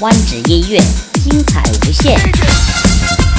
湾子音乐精彩无限。